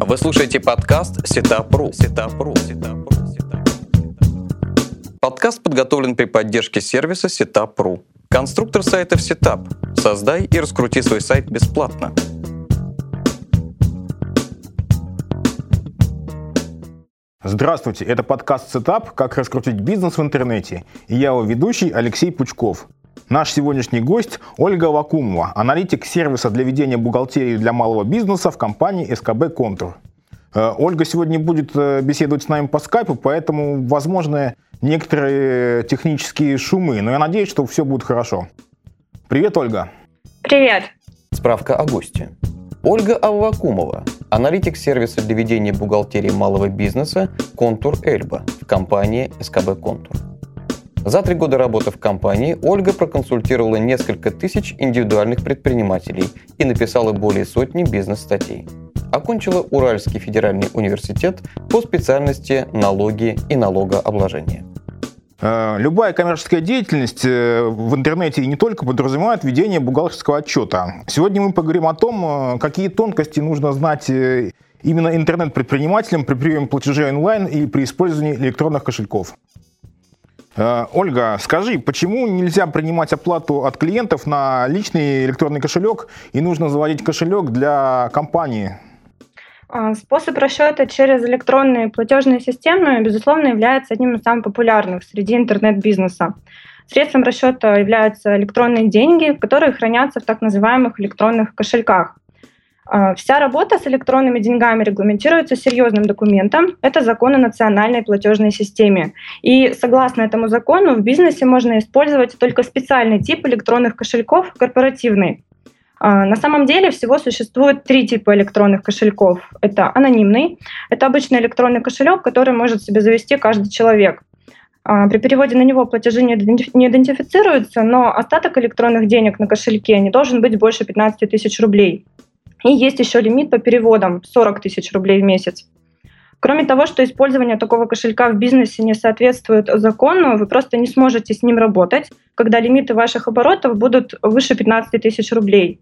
Вы слушаете подкаст Сетапру. Сетапру. Подкаст подготовлен при поддержке сервиса Setup.ru. Конструктор сайтов Setup. Создай и раскрути свой сайт бесплатно. Здравствуйте, это подкаст Setup «Как раскрутить бизнес в интернете» и я его ведущий Алексей Пучков. Наш сегодняшний гость Ольга Вакумова, аналитик сервиса для ведения бухгалтерии для малого бизнеса в компании СКБ «Контур». Э, Ольга сегодня будет э, беседовать с нами по скайпу, поэтому возможны некоторые технические шумы, но я надеюсь, что все будет хорошо. Привет, Ольга. Привет. Справка о госте. Ольга Аввакумова, аналитик сервиса для ведения бухгалтерии малого бизнеса «Контур Эльба» в компании СКБ «Контур». За три года работы в компании Ольга проконсультировала несколько тысяч индивидуальных предпринимателей и написала более сотни бизнес-статей. Окончила Уральский федеральный университет по специальности налоги и налогообложение. Э, любая коммерческая деятельность э, в интернете и не только подразумевает ведение бухгалтерского отчета. Сегодня мы поговорим о том, э, какие тонкости нужно знать именно интернет-предпринимателям при приеме платежей онлайн и при использовании электронных кошельков. Ольга, скажи, почему нельзя принимать оплату от клиентов на личный электронный кошелек и нужно заводить кошелек для компании? А, способ расчета через электронные платежные системы, безусловно, является одним из самых популярных среди интернет-бизнеса. Средством расчета являются электронные деньги, которые хранятся в так называемых электронных кошельках. А, вся работа с электронными деньгами регламентируется серьезным документом. Это закон о национальной платежной системе. И согласно этому закону в бизнесе можно использовать только специальный тип электронных кошельков, корпоративный. А, на самом деле всего существует три типа электронных кошельков. Это анонимный, это обычный электронный кошелек, который может себе завести каждый человек. А, при переводе на него платежи не идентифицируются, но остаток электронных денег на кошельке не должен быть больше 15 тысяч рублей. И есть еще лимит по переводам 40 тысяч рублей в месяц. Кроме того, что использование такого кошелька в бизнесе не соответствует закону, вы просто не сможете с ним работать, когда лимиты ваших оборотов будут выше 15 тысяч рублей.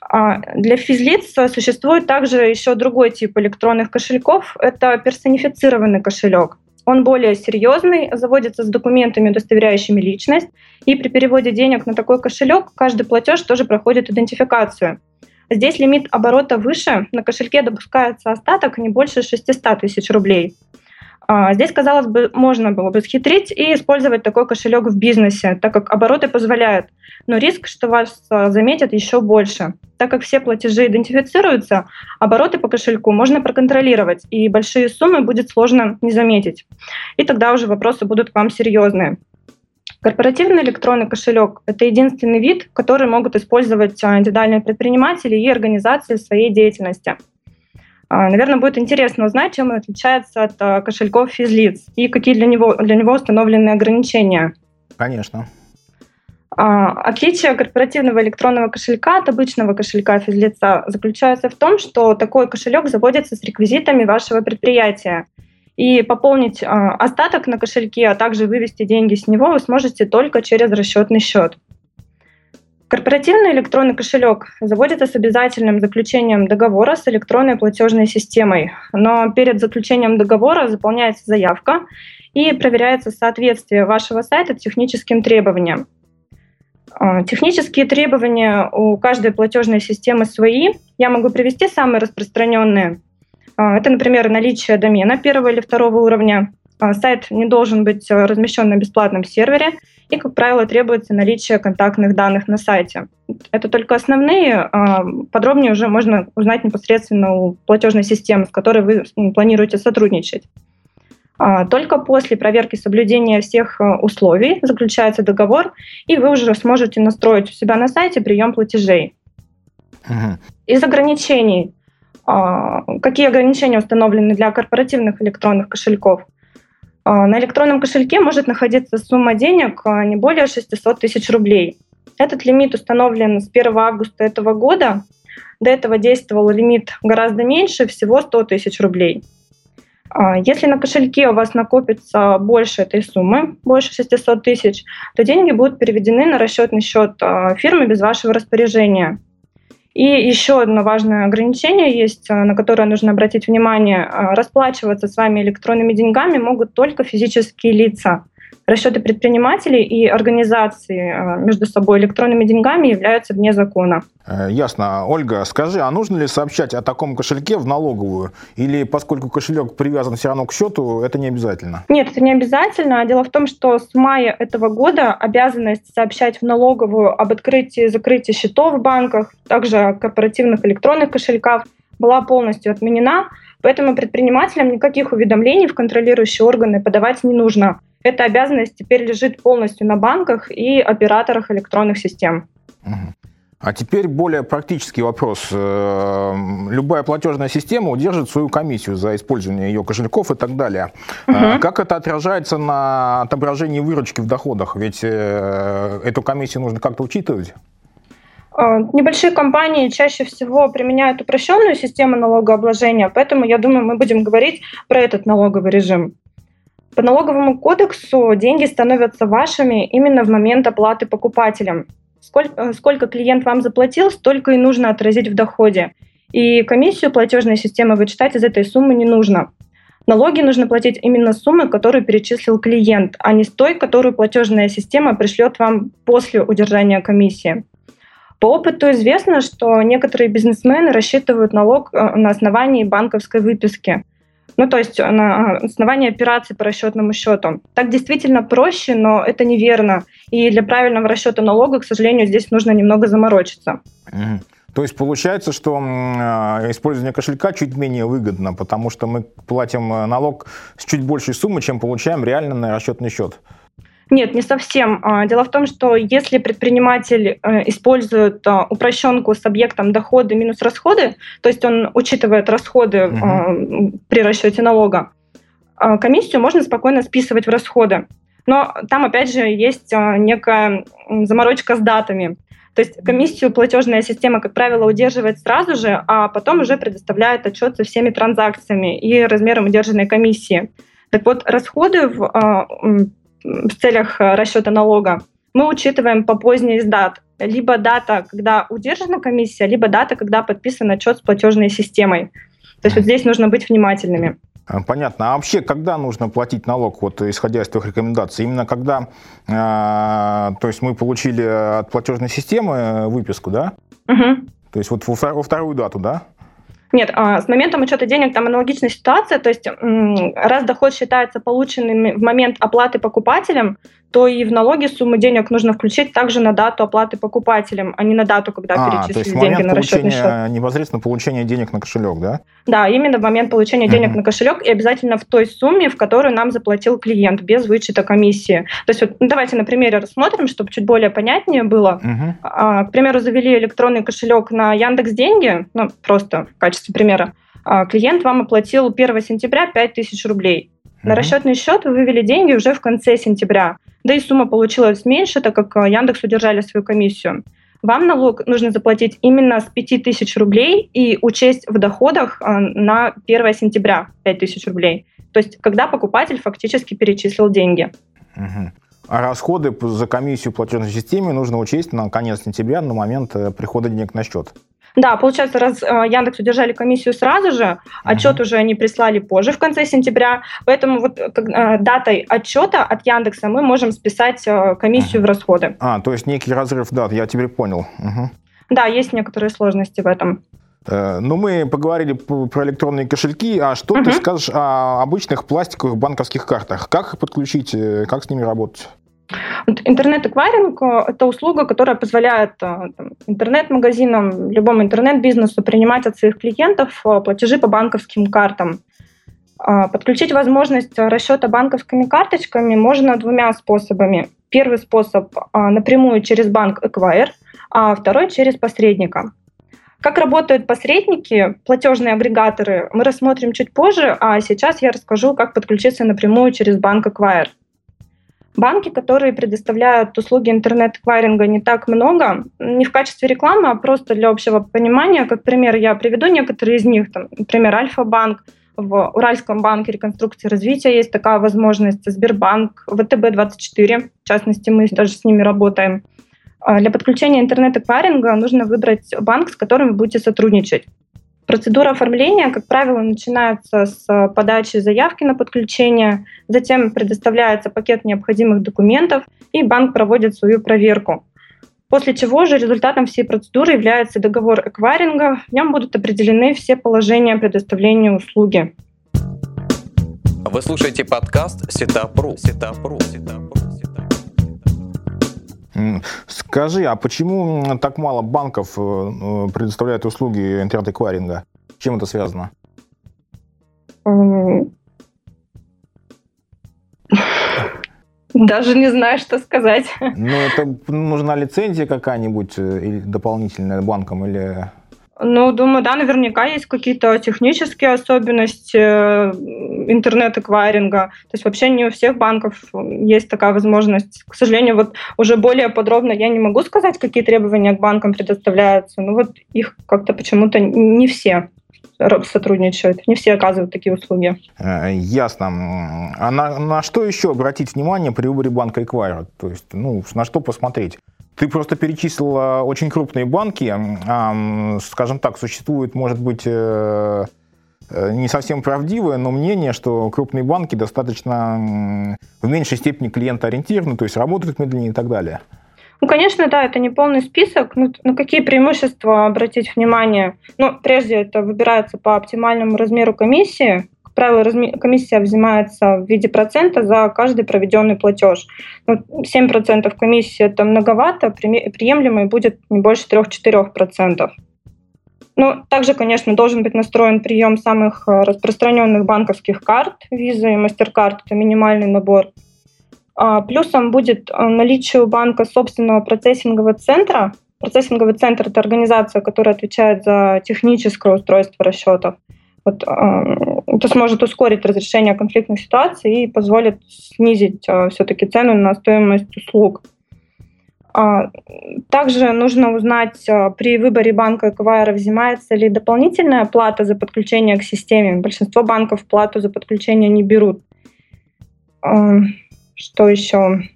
А для физлиц существует также еще другой тип электронных кошельков. Это персонифицированный кошелек. Он более серьезный, заводится с документами, удостоверяющими личность, и при переводе денег на такой кошелек каждый платеж тоже проходит идентификацию – Здесь лимит оборота выше, на кошельке допускается остаток не больше 600 тысяч рублей. А, здесь, казалось бы, можно было бы схитрить и использовать такой кошелек в бизнесе, так как обороты позволяют. Но риск, что вас а, заметят, еще больше. Так как все платежи идентифицируются, обороты по кошельку можно проконтролировать, и большие суммы будет сложно не заметить. И тогда уже вопросы будут к вам серьезные. Корпоративный электронный кошелек – это единственный вид, который могут использовать а, индивидуальные предприниматели и организации в своей деятельности. А, Наверное, будет интересно узнать, чем он отличается от а, кошельков физлиц и какие для него, для него установлены ограничения. Конечно. Отличие корпоративного электронного кошелька от обычного кошелька физлица заключается в том, что такой кошелек заводится с реквизитами вашего предприятия. И пополнить э, остаток на кошельке, а также вывести деньги с него вы сможете только через расчетный счет. Корпоративный электронный кошелек заводится с обязательным заключением договора с электронной платежной системой, но перед заключением договора заполняется заявка и проверяется соответствие вашего сайта техническим требованиям. А, технические требования у каждой платежной системы свои. Я могу привести самые распространенные. А, это, например, наличие домена первого или второго уровня. А, сайт не должен быть э, размещен на бесплатном сервере, и, как правило, требуется наличие контактных данных на сайте. Это только основные, а, подробнее уже можно узнать непосредственно у платежной системы, с которой вы планируете сотрудничать. Только после проверки соблюдения всех э, условий заключается договор, и вы уже сможете настроить у себя на сайте прием платежей. Угу. Из ограничений какие ограничения установлены для корпоративных электронных кошельков? А, на электронном кошельке может находиться сумма денег а, не более 600 тысяч рублей. Этот лимит установлен с 1 августа этого года. До этого действовал лимит гораздо меньше, всего 100 тысяч рублей. Если на кошельке у вас накопится больше этой суммы, больше 600 тысяч, то деньги будут переведены на расчетный счет фирмы без вашего распоряжения. И еще одно важное ограничение есть, на которое нужно обратить внимание. Расплачиваться с вами электронными деньгами могут только физические лица – расчеты предпринимателей и организации э, между собой электронными деньгами являются вне закона. Э, ясно. Ольга, скажи, а нужно ли сообщать о таком кошельке в налоговую? Или поскольку кошелек привязан все равно к счету, это не обязательно? Нет, это не обязательно. Дело в том, что с мая этого года обязанность сообщать в налоговую об открытии и закрытии счетов в банках, также корпоративных электронных кошельках была полностью отменена. Поэтому предпринимателям никаких уведомлений в контролирующие органы подавать не нужно. Эта обязанность теперь лежит полностью на банках и операторах электронных систем. А теперь более практический вопрос. Э, любая платежная система удержит свою комиссию за использование ее кошельков и так далее. Угу. Как это отражается на отображении выручки в доходах? Ведь э, эту комиссию нужно как-то учитывать. Небольшие компании чаще всего применяют упрощенную систему налогообложения, поэтому я думаю, мы будем говорить про этот налоговый режим. По налоговому кодексу деньги становятся вашими именно в момент оплаты покупателям. Сколько, э, сколько клиент вам заплатил, столько и нужно отразить в доходе. И комиссию платежной системы вычитать из этой суммы не нужно. Налоги нужно платить именно с суммы, которую перечислил клиент, а не с той, которую платежная система пришлет вам после удержания комиссии. По опыту известно, что некоторые бизнесмены рассчитывают налог э, на основании банковской выписки – ну, то есть на основании операций по расчетному счету. Так действительно проще, но это неверно. И для правильного расчета налога, к сожалению, здесь нужно немного заморочиться. То есть получается, что а, использование кошелька чуть менее выгодно, потому что мы платим налог с чуть большей суммы, чем получаем реально на расчетный счет. Нет, не совсем. А, дело в том, что если предприниматель э, использует а, упрощенку с объектом доходы минус расходы, то есть он учитывает расходы угу. при расчете налога, комиссию можно спокойно списывать в расходы. Но там, опять же, есть некая заморочка с датами. То есть комиссию платежная система, как правило, удерживает сразу же, а потом уже предоставляет отчет со всеми транзакциями и размером удержанной комиссии. Так вот, расходы в в целях э, расчета налога мы учитываем по поздней дат. Либо дата, когда удержана комиссия, либо дата, когда подписан отчет с платежной системой. То есть вот здесь нужно быть внимательными. А, понятно. А вообще, когда нужно платить налог, вот исходя из твоих рекомендаций? Именно когда, э, то есть мы получили от платежной системы выписку, да? Угу. То есть вот во вторую дату, да? Нет, а, с моментом учета денег там аналогичная ситуация, то есть раз доход считается полученным в момент оплаты покупателем, то и в налоге сумму денег нужно включить также на дату оплаты покупателям, а не на дату, когда а, перечислили деньги на расчетный счет. непосредственно получения денег на кошелек, да? Да, именно в момент получения денег uh-huh. на кошелек и обязательно в той сумме, в которую нам заплатил клиент, без вычета комиссии. То есть вот, ну, давайте на примере рассмотрим, чтобы чуть более понятнее было. Uh-huh. А, к примеру, завели электронный кошелек на Яндекс Деньги, ну просто в качестве примера. А, клиент вам оплатил 1 сентября 5000 рублей. На расчетный счет вы вывели деньги уже в конце сентября. Да и сумма получилась меньше, так как э, Яндекс удержали свою комиссию. Вам налог нужно заплатить именно с 5000 рублей и учесть в доходах э, на 1 сентября 5000 рублей. То есть, когда покупатель фактически перечислил деньги. Угу. А расходы за комиссию в платежной системе нужно учесть на конец сентября, на момент э, прихода денег на счет. Да, получается, раз э, Яндекс удержали комиссию сразу же, отчет uh-huh. уже они прислали позже, в конце сентября, поэтому вот э, датой отчета от Яндекса мы можем списать э, комиссию uh-huh. в расходы. А, то есть некий разрыв дат, я теперь понял. Uh-huh. Да, есть некоторые сложности в этом. Ну, мы поговорили про электронные кошельки, а что uh-huh. ты скажешь о обычных пластиковых банковских картах? Как их подключить, как с ними работать? Интернет-эквайринг э, – это услуга, которая позволяет э, интернет-магазинам, любому интернет-бизнесу принимать от своих клиентов э, платежи по банковским картам. Подключить возможность расчета банковскими карточками можно двумя способами. Первый способ напрямую через банк Эквайр, а второй через посредника. Как работают посредники, платежные агрегаторы, мы рассмотрим чуть позже, а сейчас я расскажу, как подключиться напрямую через банк Эквайр. Банки, которые предоставляют услуги интернет-эквайринга, не так много. Не в качестве рекламы, а просто для общего понимания. Как пример, я приведу некоторые из них. Там, например, Альфа-банк, в Уральском банке реконструкции и развития есть такая возможность, Сбербанк, ВТБ-24, в частности, мы даже с ними работаем. А для подключения интернет-эквайринга нужно выбрать банк, с которым вы будете сотрудничать. Процедура оформления, как правило, начинается с подачи заявки на подключение, затем предоставляется пакет необходимых документов, и банк проводит свою проверку. После чего же результатом всей процедуры является договор эквайринга. В нем будут определены все положения предоставления услуги. Вы слушаете подкаст Сетапру. Сетапру. Скажи, а почему так мало банков э, предоставляют услуги интернет-эквайринга? Чем это связано? Даже не знаю, что сказать. Ну, это нужна лицензия какая-нибудь э, дополнительная банкам, или... Ну, думаю, да, наверняка есть какие-то технические особенности э, интернет-эквайринга. То есть вообще не у всех банков есть такая возможность. К сожалению, вот уже более подробно я не могу сказать, какие требования к банкам предоставляются. Но вот их как-то почему-то не все сотрудничают. Не все оказывают такие услуги. Э, ясно. А на, на что еще обратить внимание при выборе банка Эквайра? То есть, ну, на что посмотреть? Ты просто перечислила очень крупные банки. Скажем так, существует, может быть, э, э, не совсем правдивое, но мнение, что крупные банки достаточно в меньшей степени клиентоориентированы, то есть работают медленнее и так далее. Ну, конечно, да, это не полный список. Ну, на какие преимущества обратить внимание? Ну, прежде это выбирается по оптимальному размеру комиссии. Правило, разми- комиссия взимается в виде процента за каждый проведенный платеж. Ну, 7% комиссии это многовато, при- приемлемый будет не больше 3-4%. Ну, также, конечно, должен быть настроен прием самых э, распространенных банковских карт, Visa и MasterCard, это минимальный набор. А, плюсом будет а, наличие у банка собственного процессингового центра. Процессинговый центр – это организация, которая отвечает за техническое устройство расчетов. Вот, а, это сможет ускорить разрешение конфликтных ситуаций и позволит снизить все-таки цену на стоимость услуг. Также нужно узнать при выборе банка эквайра, взимается ли дополнительная плата за подключение к системе. Большинство банков плату за подключение не берут. Что еще?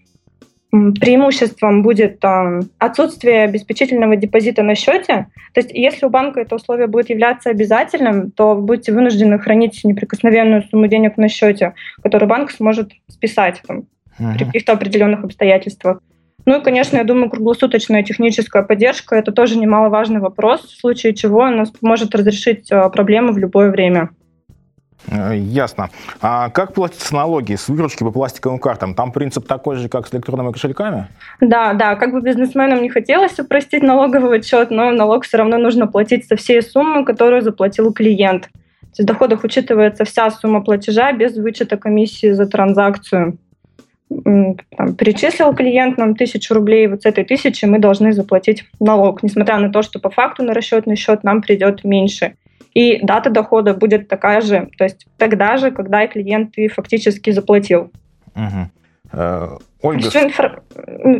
Преимуществом будет э, отсутствие обеспечительного депозита на счете. То есть, если у банка это условие будет являться обязательным, то вы будете вынуждены хранить неприкосновенную сумму денег на счете, которую банк сможет списать там, uh-huh. при каких-то определенных обстоятельствах. Ну и, конечно, я думаю, круглосуточная техническая поддержка – это тоже немаловажный вопрос, в случае чего она поможет разрешить э, проблему в любое время. Э, ясно. А как платятся налоги с выручки по пластиковым картам? Там принцип такой же, как с электронными кошельками? Да, да. Как бы бизнесменам не хотелось упростить налоговый отчет, но налог все равно нужно платить со всей суммы, которую заплатил клиент. То есть в доходах учитывается вся сумма платежа без вычета комиссии за транзакцию. Там, перечислил клиент нам тысячу рублей, вот с этой тысячи мы должны заплатить налог, несмотря на то, что по факту на расчетный счет нам придет меньше и дата дохода будет такая же, то есть тогда же, когда и клиент и фактически заплатил. Угу. Ольга... Всю инфор...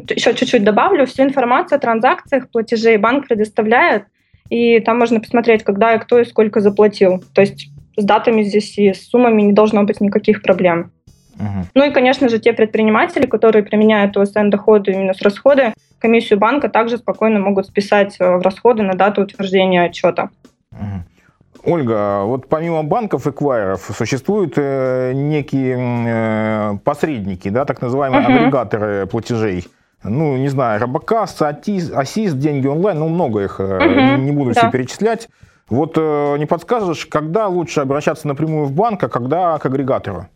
Еще чуть-чуть добавлю. Всю информацию о транзакциях, платежей банк предоставляет, и там можно посмотреть, когда и кто и сколько заплатил. То есть с датами здесь и с суммами не должно быть никаких проблем. Угу. Ну и, конечно же, те предприниматели, которые применяют ОСН доходы минус расходы, комиссию банка также спокойно могут списать э, в расходы на дату утверждения отчета. Угу. Ольга, вот помимо банков и квайров существуют э, некие э, посредники, да, так называемые uh-huh. агрегаторы платежей. Ну, не знаю, Робокас, Асис, деньги онлайн, ну, много их, uh-huh. не буду да. все перечислять. Вот э, не подскажешь, когда лучше обращаться напрямую в банк, а когда к агрегатору?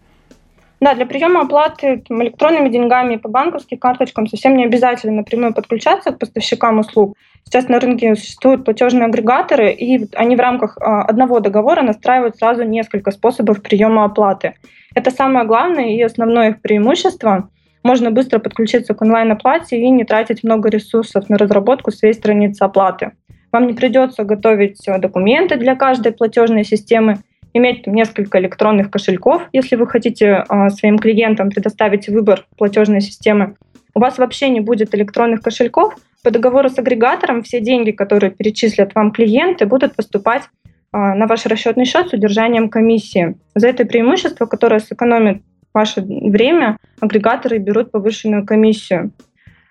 Да, для приема оплаты там, электронными деньгами по банковским карточкам совсем не обязательно напрямую подключаться к поставщикам услуг. Сейчас на рынке существуют платежные агрегаторы, и они в рамках а, одного договора настраивают сразу несколько способов приема оплаты. Это самое главное и основное их преимущество. Можно быстро подключиться к онлайн-оплате и не тратить много ресурсов на разработку своей страницы оплаты. Вам не придется готовить э, документы для каждой платежной системы, иметь несколько электронных кошельков, если вы хотите а, своим клиентам предоставить выбор платежной системы. У вас вообще не будет электронных кошельков, по договору с агрегатором все деньги, которые перечислят вам клиенты, будут поступать а, на ваш расчетный счет с удержанием комиссии. За это преимущество, которое сэкономит ваше время, агрегаторы берут повышенную комиссию.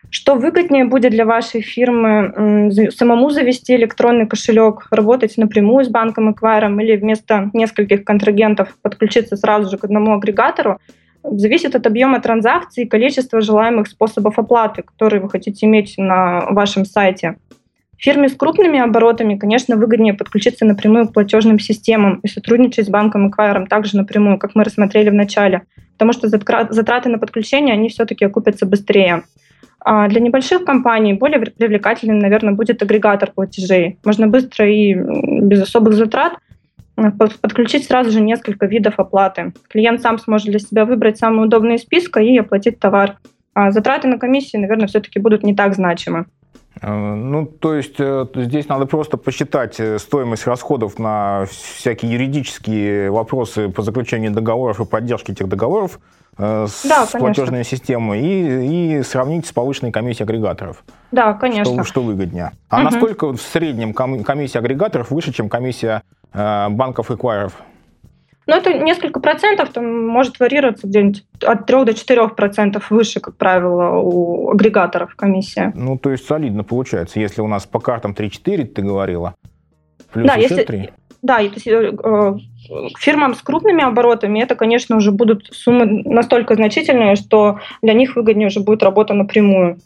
Что выгоднее будет для вашей фирмы? Самому завести электронный кошелек, работать напрямую с банком Эквайром или вместо нескольких контрагентов подключиться сразу же к одному агрегатору? Зависит от объема транзакций и количества желаемых способов оплаты, которые вы хотите иметь на вашем сайте. Фирме с крупными оборотами, конечно, выгоднее подключиться напрямую к платежным системам и сотрудничать с банком Эквайром также напрямую, как мы рассмотрели в начале, потому что затраты на подключение, они все-таки окупятся быстрее. А для небольших компаний более привлекательным, наверное, будет агрегатор платежей. Можно быстро и без особых затрат подключить сразу же несколько видов оплаты. Клиент сам сможет для себя выбрать самый удобный из списка и оплатить товар. А затраты на комиссии, наверное, все-таки будут не так значимы. Э, ну, то есть э, здесь надо просто посчитать э, стоимость расходов на всякие юридические вопросы по заключению договоров и поддержке этих договоров с да, платежной системой и, и сравнить с повышенной комиссией агрегаторов. Да, конечно. Что, что выгоднее. А угу. насколько в среднем комиссия агрегаторов выше, чем комиссия банков и квайров? Ну, это несколько процентов, там может варьироваться где-нибудь от 3 до 4 процентов выше, как правило, у агрегаторов комиссия. Ну, то есть солидно получается. Если у нас по картам 3-4, ты говорила, плюс да, еще если, 3. Да, и, то есть, э, э, фирмам с крупными оборотами это, конечно, уже будут суммы настолько значительные, что для них выгоднее уже будет работа напрямую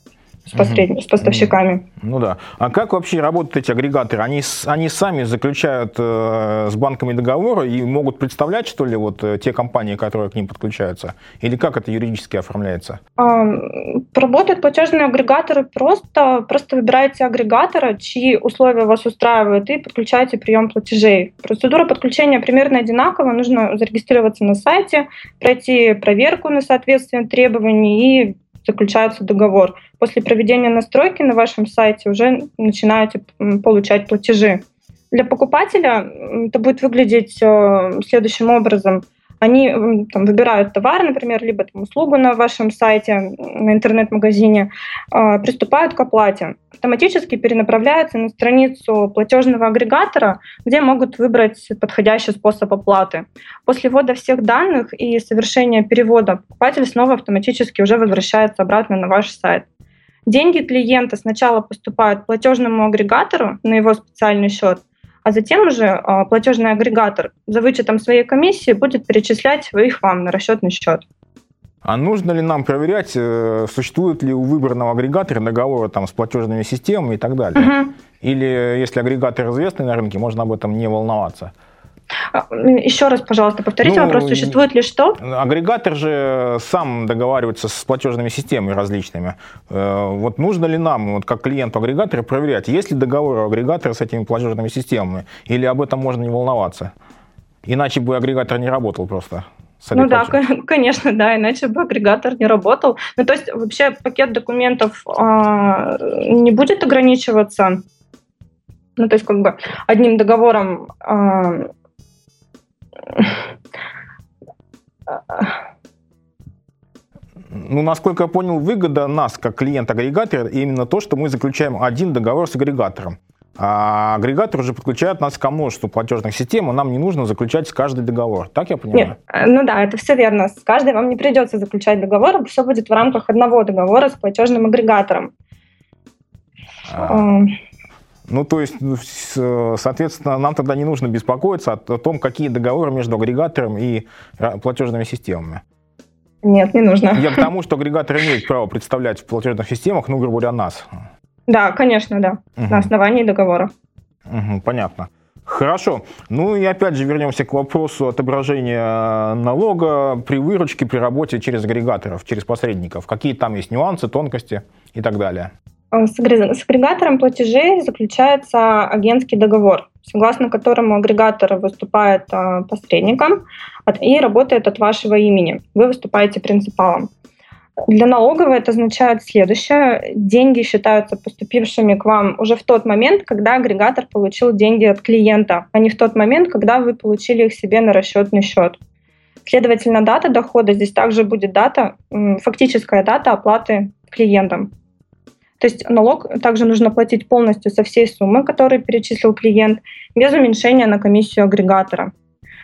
с, посредник, с поставщиками. Ну да. А как вообще работают эти агрегаторы? Они, они сами заключают э, с банками договоры и могут представлять, что ли, вот э, те компании, которые к ним подключаются? Или как это юридически оформляется? А, работают платежные агрегаторы просто. Просто выбираете агрегатора, чьи условия вас устраивают, и подключаете прием платежей. Процедура подключения примерно одинакова. Нужно зарегистрироваться на сайте, пройти проверку на соответствие требований и заключается договор. После проведения настройки на вашем сайте уже начинаете получать платежи. Для покупателя это будет выглядеть э, следующим образом – они там, выбирают товар, например, либо там, услугу на вашем сайте, на интернет-магазине, э, приступают к оплате. Автоматически перенаправляются на страницу платежного агрегатора, где могут выбрать подходящий способ оплаты. После ввода всех данных и совершения перевода покупатель снова автоматически уже возвращается обратно на ваш сайт. Деньги клиента сначала поступают платежному агрегатору на его специальный счет, а затем уже а, платежный агрегатор за вычетом своей комиссии будет перечислять их вам на расчетный счет. А нужно ли нам проверять, э, существует ли у выбранного агрегатора договоры там, с платежными системами и так далее? Угу. Или если агрегатор известный на рынке, можно об этом не волноваться? А, еще раз, пожалуйста, повторите ну, вопрос. Существует ли что? Агрегатор же сам договаривается с платежными системами различными. Э, вот нужно ли нам, вот как клиенту агрегатора, проверять, есть ли договор у агрегатора с этими платежными системами, или об этом можно не волноваться? Иначе бы агрегатор не работал просто. Ну да, конечно, да, иначе бы агрегатор не работал. Ну то есть вообще пакет документов а, не будет ограничиваться ну, то есть как бы одним договором а, ну, насколько я понял, выгода нас, как клиент-агрегатор, именно то, что мы заключаем один договор с агрегатором. А агрегатор уже подключает нас ко множеству платежных систем, и нам не нужно заключать с каждый договор. Так я понимаю? Нет, э, ну да, это все верно. С каждой вам не придется заключать договор, все будет в рамках одного договора с платежным агрегатором. А. Ну, то есть, ну, соответственно, нам тогда не нужно беспокоиться о том, какие договоры между агрегатором и э, платежными системами. Нет, не нужно. Я к тому, что агрегатор имеет право представлять в платежных системах, ну, грубо говоря, нас. Да, конечно, да. Угу. На основании договора. Угу, понятно. Хорошо. Ну и опять же вернемся к вопросу отображения налога при выручке, при работе через агрегаторов, через посредников. Какие там есть нюансы, тонкости и так далее. Э, с агрегатором платежей заключается агентский договор, согласно которому агрегатор выступает э, посредником и работает от вашего имени. Вы выступаете принципалом. Для налоговой это означает следующее. Деньги считаются поступившими к вам уже в тот момент, когда агрегатор получил деньги от клиента, а не в тот момент, когда вы получили их себе на расчетный счет. Следовательно, дата дохода здесь также будет дата, фактическая дата оплаты клиентам. То есть налог также нужно платить полностью со всей суммы, которую перечислил клиент, без уменьшения на комиссию агрегатора.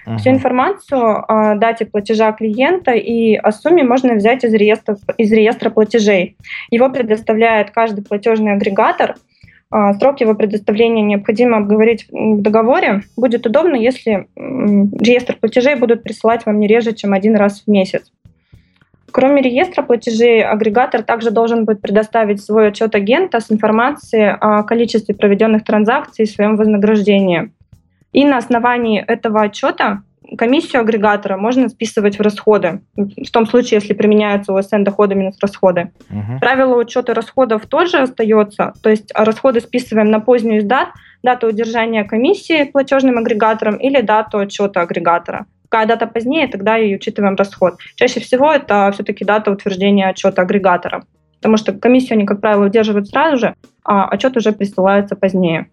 Угу. Всю информацию о дате платежа клиента и о сумме можно взять из реестра, из реестра платежей. Его предоставляет каждый платежный агрегатор. А, сроки его предоставления необходимо обговорить в договоре. Будет удобно, если реестр платежей будут присылать вам не реже, чем один раз в месяц. Кроме реестра платежей, агрегатор также должен будет предоставить свой отчет агента с информацией о количестве проведенных транзакций и своем вознаграждении. И на основании этого отчета комиссию агрегатора можно списывать в расходы, в том случае, если применяются ОСН доходы минус расходы. Угу. Правило учета расходов тоже остается, то есть расходы списываем на позднюю дат, дату удержания комиссии платежным агрегатором или дату отчета агрегатора. Какая дата позднее, тогда и учитываем расход. Чаще всего это все-таки дата утверждения отчета агрегатора, потому что комиссию они, как правило, удерживают сразу же, а отчет уже присылается позднее.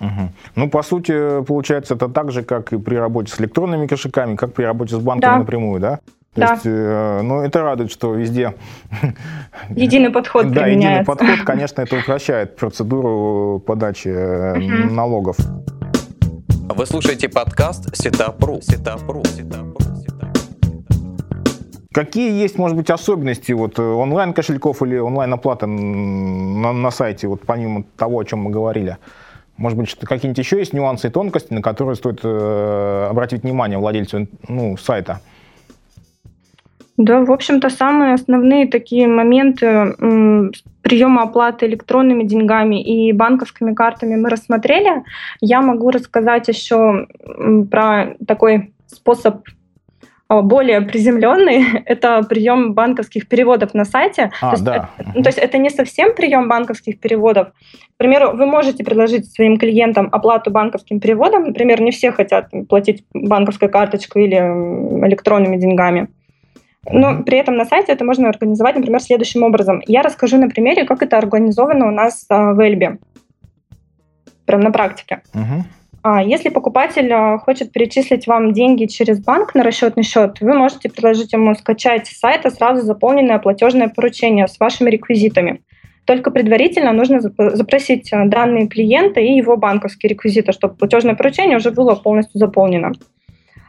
Угу. Ну, по сути, получается, это так же, как и при работе с электронными кошельками, как при работе с банками да. напрямую, да? То да. есть, э, ну, это радует, что везде... Единый подход Да, единый подход, конечно, это упрощает процедуру подачи угу. налогов. Вы слушаете подкаст Сетапру. Сетапру. Сетапру. Какие есть, может быть, особенности вот, э, онлайн-кошельков или онлайн-оплаты на, на сайте, вот помимо того, о чем мы говорили? Может быть, какие-нибудь еще есть нюансы и тонкости, на которые стоит э, обратить внимание владельцу ну, сайта? Да, в общем-то, самые основные такие моменты приема оплаты электронными деньгами и банковскими картами мы рассмотрели. Я могу рассказать еще про такой способ а, более приземленный – это прием банковских переводов на сайте. А, то, есть, да. это, то есть это не совсем прием банковских переводов. К примеру, вы можете предложить своим клиентам оплату банковским переводом. Например, не все хотят платить банковской карточкой или электронными деньгами. Но при этом на сайте это можно организовать, например, следующим образом. Я расскажу на примере, как это организовано у нас а, в Эльбе. Прям на практике. Uh-huh. Если покупатель а, хочет перечислить вам деньги через банк на расчетный счет, вы можете предложить ему скачать с сайта сразу заполненное платежное поручение с вашими реквизитами. Только предварительно нужно запросить данные клиента и его банковские реквизиты, чтобы платежное поручение уже было полностью заполнено.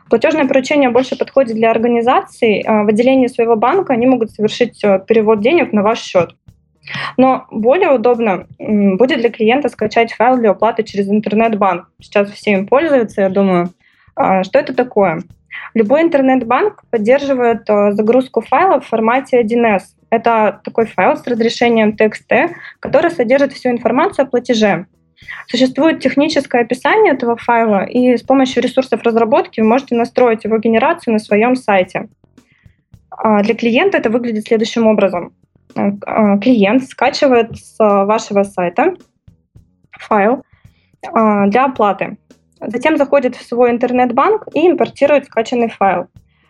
Платежное поручение больше подходит для организаций. А, в отделении своего банка они могут совершить э, перевод денег на ваш счет. Но более удобно будет для клиента скачать файл для оплаты через интернет-банк. Сейчас все им пользуются, я думаю. А, что это такое? Любой интернет-банк поддерживает э, загрузку файлов в формате 1С. Это такой файл с разрешением TXT, который содержит всю информацию о платеже. Существует техническое описание этого файла, и с помощью ресурсов разработки вы можете настроить его генерацию на своем сайте. А, для клиента это выглядит следующим образом. А, а, клиент скачивает с вашего сайта файл для оплаты. Затем заходит в свой интернет-банк и импортирует скачанный файл.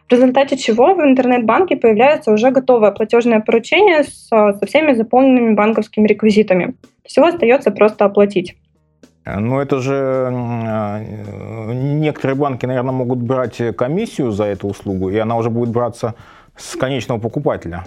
В результате чего в интернет-банке появляется уже готовое платежное поручение со, со всеми заполненными банковскими реквизитами. Всего остается просто оплатить. Ну, это же э, некоторые банки, наверное, могут брать комиссию за эту услугу, и она уже будет браться с конечного покупателя.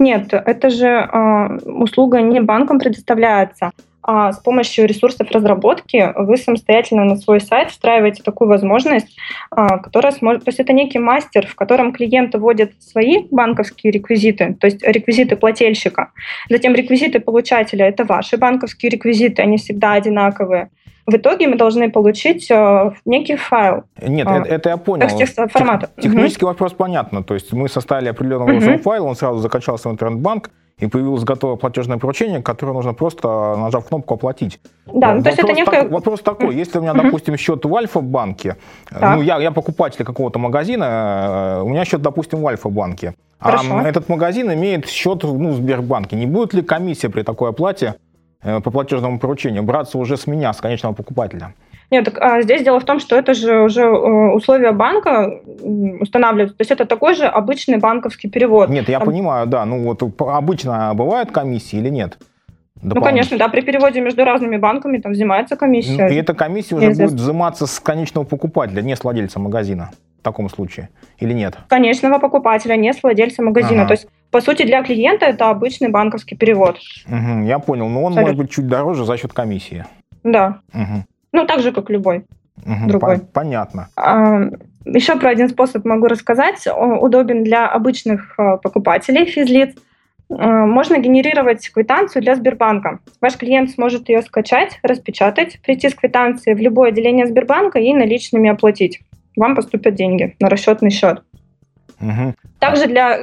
Нет, это же э, услуга не банком предоставляется, а с помощью ресурсов разработки вы самостоятельно на свой сайт встраиваете такую возможность, а, которая сможет... То есть это некий мастер, в котором клиент вводит свои банковские реквизиты, то есть реквизиты плательщика. Затем реквизиты получателя — это ваши банковские реквизиты, они всегда одинаковые. В итоге мы должны получить э, некий файл. Нет, а, это, я понял. Текст формата. Технический угу. вопрос понятно. То есть мы составили определенный угу. файл, он сразу закачался в интернет-банк, и появилось готовое платежное поручение, которое нужно просто, нажав кнопку, оплатить. Да, ну, то есть это некое... Так, вопрос такой, если у меня, допустим, счет в Альфа-банке, ну, я, я покупатель какого-то магазина, э, у меня счет, допустим, в Альфа-банке, а этот магазин имеет счет ну, в Сбербанке. Не будет ли комиссия при такой оплате э, по платежному поручению браться уже с меня, с конечного покупателя? Нет, так, а здесь дело в том, что это же уже э, условия банка устанавливаются. То есть это такой же обычный банковский перевод. Нет, я Там... понимаю, да. Ну вот обычно бывают комиссии или нет? Ну, конечно, да, при переводе между разными банками там взимается комиссия. И эта комиссия уже будет взиматься с конечного покупателя, не с владельца магазина в таком случае, или нет? Конечного покупателя, не с владельца магазина. Ага. То есть, по сути, для клиента это обычный банковский перевод. Угу, я понял, но он Абсолютно. может быть чуть дороже за счет комиссии. Да. Угу. Ну, так же, как любой. угу, другой. Понятно. А, еще про один способ могу рассказать. Он удобен для обычных э, покупателей, физлиц. Э, можно генерировать квитанцию для Сбербанка. Ваш клиент сможет ее скачать, распечатать, прийти с квитанцией в любое отделение Сбербанка и наличными оплатить. Вам поступят деньги на расчетный счет. Угу. Также для...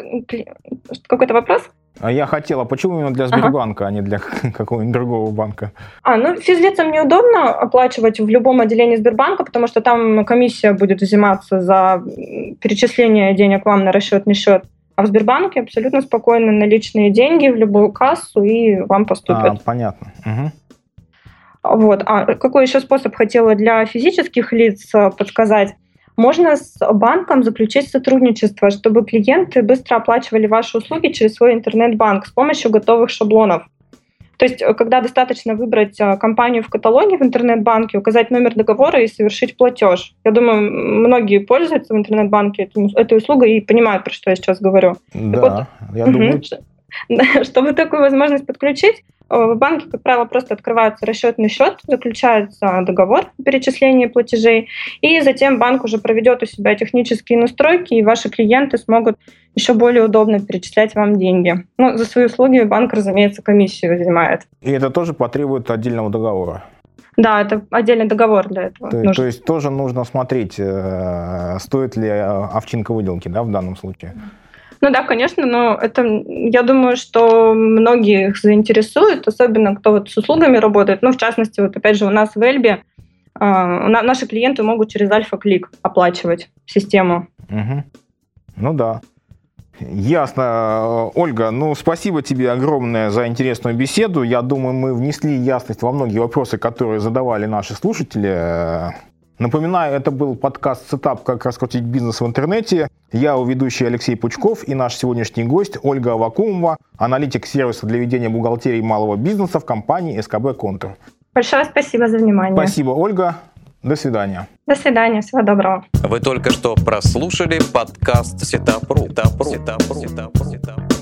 Какой-то вопрос? А я хотела, почему именно для Сбербанка, ага. а не для какого-нибудь другого банка? А, ну, физлицам неудобно оплачивать в любом отделении Сбербанка, потому что там комиссия будет взиматься за перечисление денег вам на расчетный счет. А в Сбербанке абсолютно спокойно наличные деньги в любую кассу и вам поступят. А, понятно. Угу. Вот. А какой еще способ хотела для физических лиц э, подсказать? Можно с банком заключить сотрудничество, чтобы клиенты быстро оплачивали ваши услуги через свой интернет-банк с помощью готовых шаблонов. То есть, э, когда достаточно выбрать э, компанию в каталоге в интернет-банке, указать номер договора и совершить платеж. Я думаю, многие пользуются в интернет-банке этой, услугой и понимают, про что я сейчас говорю. Да, вот, я угу. думаю. Чтобы такую возможность подключить, в банке, как правило, просто открывается расчетный счет, заключается договор о перечислении платежей, и затем банк уже проведет у себя технические настройки, и ваши клиенты смогут еще более удобно перечислять вам деньги. Ну, за свои услуги банк, разумеется, комиссию взимает. И это тоже потребует отдельного договора? Да, это отдельный договор для этого. То, то есть тоже нужно смотреть, э, стоит ли э, овчинка выделки да, в данном случае? Ну да, конечно, но это, я думаю, что многих заинтересует, особенно кто вот с услугами работает. Ну, в частности, вот опять же, у нас в Эльбе э, наши клиенты могут через Альфа-клик оплачивать систему. Угу. Ну да. Ясно, Ольга. Ну, спасибо тебе огромное за интересную беседу. Я думаю, мы внесли ясность во многие вопросы, которые задавали наши слушатели. Напоминаю, это был подкаст «Setup. Как раскрутить бизнес в интернете». Я, его ведущий Алексей Пучков и наш сегодняшний гость Ольга Аввакумова, аналитик сервиса для ведения бухгалтерии малого бизнеса в компании СКБ «Контур». Большое спасибо за внимание. Спасибо, Ольга. До свидания. До свидания. Всего доброго. Вы только что прослушали подкаст Сетапру. Сетапру. Сетапру. Сетапру. Сетапру.